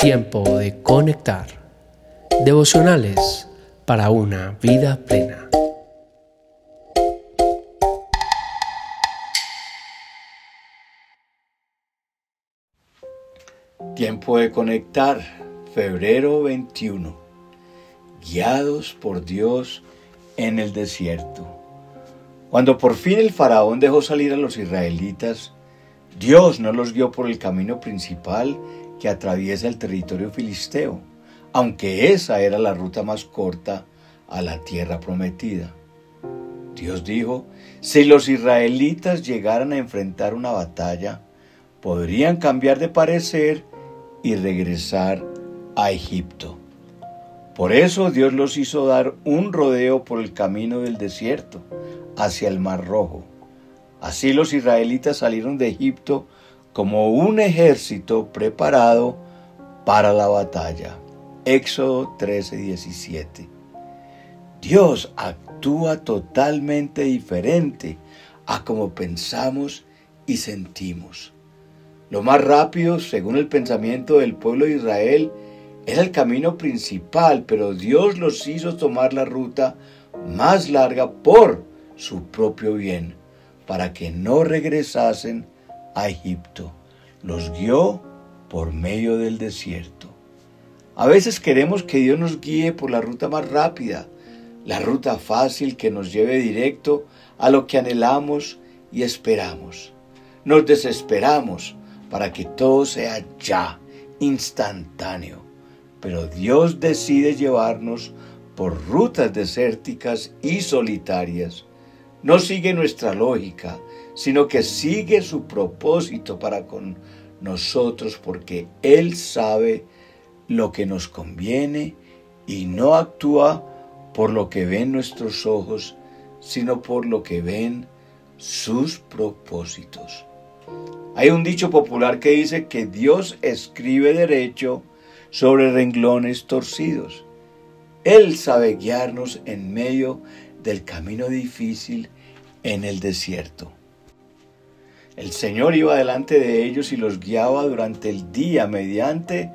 Tiempo de conectar. Devocionales para una vida plena. Tiempo de conectar. Febrero 21. Guiados por Dios en el desierto. Cuando por fin el faraón dejó salir a los israelitas, Dios no los guió por el camino principal que atraviesa el territorio filisteo, aunque esa era la ruta más corta a la tierra prometida. Dios dijo, si los israelitas llegaran a enfrentar una batalla, podrían cambiar de parecer y regresar a Egipto. Por eso Dios los hizo dar un rodeo por el camino del desierto, hacia el Mar Rojo. Así los israelitas salieron de Egipto como un ejército preparado para la batalla. Éxodo 13:17. Dios actúa totalmente diferente a como pensamos y sentimos. Lo más rápido, según el pensamiento del pueblo de Israel, era el camino principal, pero Dios los hizo tomar la ruta más larga por su propio bien, para que no regresasen a Egipto. Los guió por medio del desierto. A veces queremos que Dios nos guíe por la ruta más rápida, la ruta fácil que nos lleve directo a lo que anhelamos y esperamos. Nos desesperamos para que todo sea ya, instantáneo. Pero Dios decide llevarnos por rutas desérticas y solitarias. No sigue nuestra lógica, sino que sigue su propósito para con nosotros porque Él sabe lo que nos conviene y no actúa por lo que ven nuestros ojos, sino por lo que ven sus propósitos. Hay un dicho popular que dice que Dios escribe derecho sobre renglones torcidos. Él sabe guiarnos en medio del camino difícil en el desierto. El Señor iba delante de ellos y los guiaba durante el día mediante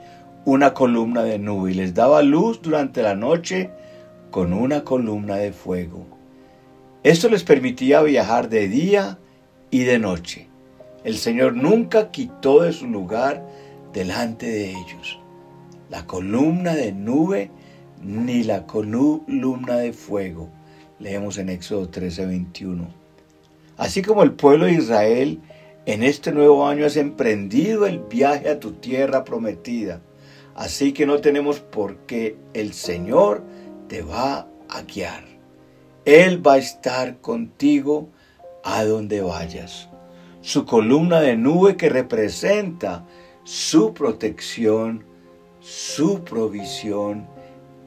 una columna de nube y les daba luz durante la noche con una columna de fuego. Esto les permitía viajar de día y de noche. El Señor nunca quitó de su lugar delante de ellos la columna de nube ni la columna de fuego. Leemos en Éxodo 13:21. Así como el pueblo de Israel en este nuevo año has emprendido el viaje a tu tierra prometida. Así que no tenemos por qué el Señor te va a guiar. Él va a estar contigo a donde vayas. Su columna de nube que representa su protección, su provisión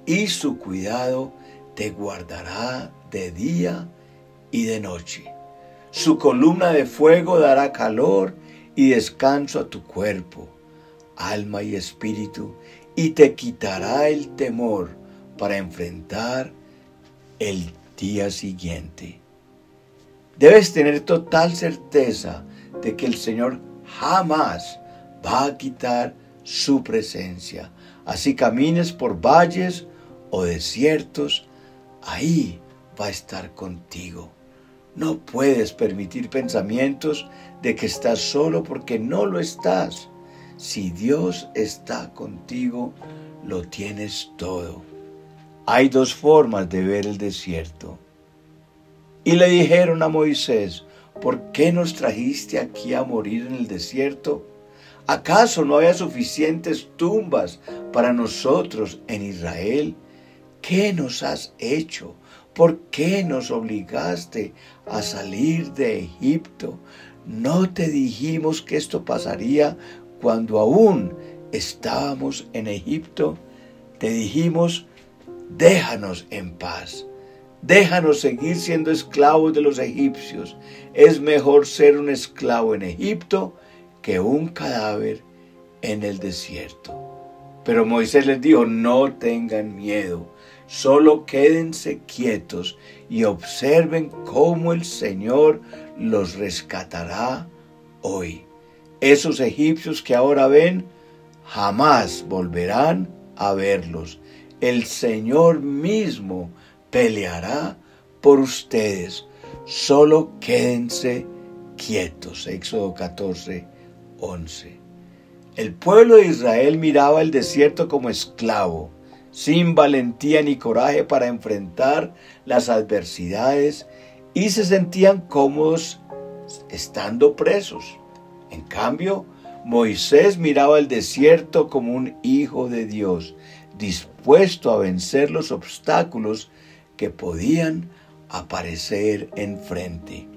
y su cuidado te guardará de día y de noche. Su columna de fuego dará calor y descanso a tu cuerpo, alma y espíritu, y te quitará el temor para enfrentar el día siguiente. Debes tener total certeza de que el Señor jamás va a quitar su presencia. Así camines por valles o desiertos, ahí va a estar contigo. No puedes permitir pensamientos de que estás solo porque no lo estás. Si Dios está contigo, lo tienes todo. Hay dos formas de ver el desierto. Y le dijeron a Moisés, ¿por qué nos trajiste aquí a morir en el desierto? ¿Acaso no había suficientes tumbas para nosotros en Israel? ¿Qué nos has hecho? ¿Por qué nos obligaste a salir de Egipto? ¿No te dijimos que esto pasaría cuando aún estábamos en Egipto? Te dijimos, déjanos en paz. Déjanos seguir siendo esclavos de los egipcios. Es mejor ser un esclavo en Egipto que un cadáver en el desierto. Pero Moisés les dijo, no tengan miedo Solo quédense quietos y observen cómo el Señor los rescatará hoy. Esos egipcios que ahora ven, jamás volverán a verlos. El Señor mismo peleará por ustedes. Solo quédense quietos. Éxodo 14, 11. El pueblo de Israel miraba el desierto como esclavo, sin valentía ni coraje para enfrentar las adversidades y se sentían cómodos estando presos. En cambio, Moisés miraba el desierto como un hijo de Dios, dispuesto a vencer los obstáculos que podían aparecer enfrente.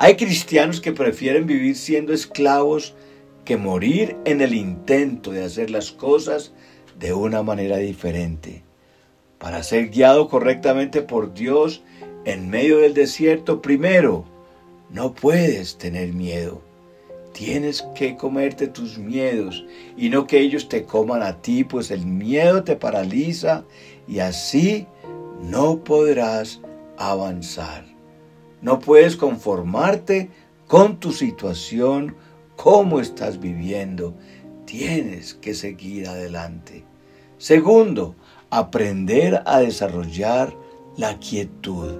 Hay cristianos que prefieren vivir siendo esclavos que morir en el intento de hacer las cosas de una manera diferente. Para ser guiado correctamente por Dios en medio del desierto, primero, no puedes tener miedo. Tienes que comerte tus miedos y no que ellos te coman a ti, pues el miedo te paraliza y así no podrás avanzar. No puedes conformarte con tu situación, cómo estás viviendo. Tienes que seguir adelante. Segundo, aprender a desarrollar la quietud.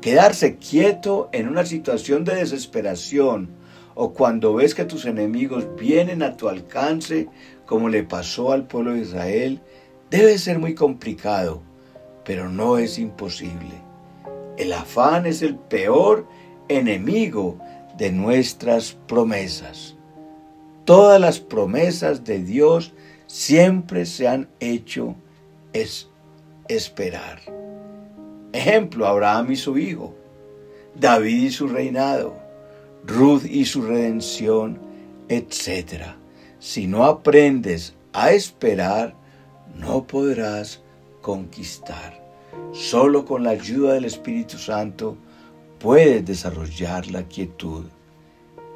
Quedarse quieto en una situación de desesperación o cuando ves que tus enemigos vienen a tu alcance, como le pasó al pueblo de Israel, debe ser muy complicado, pero no es imposible. El afán es el peor enemigo de nuestras promesas. Todas las promesas de Dios siempre se han hecho es esperar. Ejemplo, Abraham y su hijo, David y su reinado, Ruth y su redención, etc. Si no aprendes a esperar, no podrás conquistar. Solo con la ayuda del Espíritu Santo puedes desarrollar la quietud.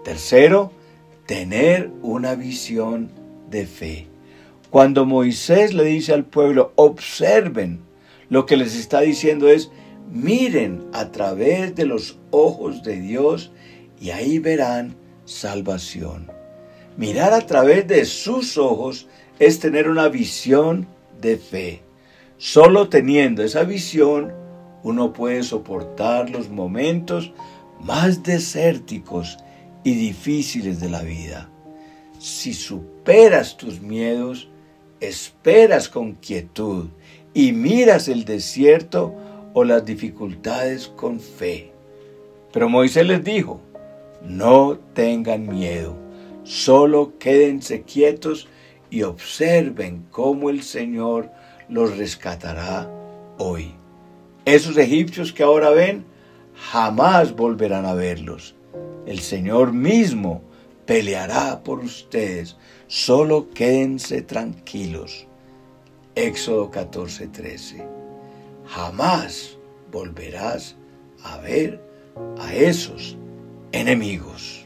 Tercero, tener una visión de fe. Cuando Moisés le dice al pueblo, observen, lo que les está diciendo es, miren a través de los ojos de Dios y ahí verán salvación. Mirar a través de sus ojos es tener una visión de fe. Solo teniendo esa visión uno puede soportar los momentos más desérticos y difíciles de la vida. Si superas tus miedos, esperas con quietud y miras el desierto o las dificultades con fe. Pero Moisés les dijo, no tengan miedo, solo quédense quietos y observen cómo el Señor los rescatará hoy. Esos egipcios que ahora ven, jamás volverán a verlos. El Señor mismo peleará por ustedes. Solo quédense tranquilos. Éxodo 14:13. Jamás volverás a ver a esos enemigos.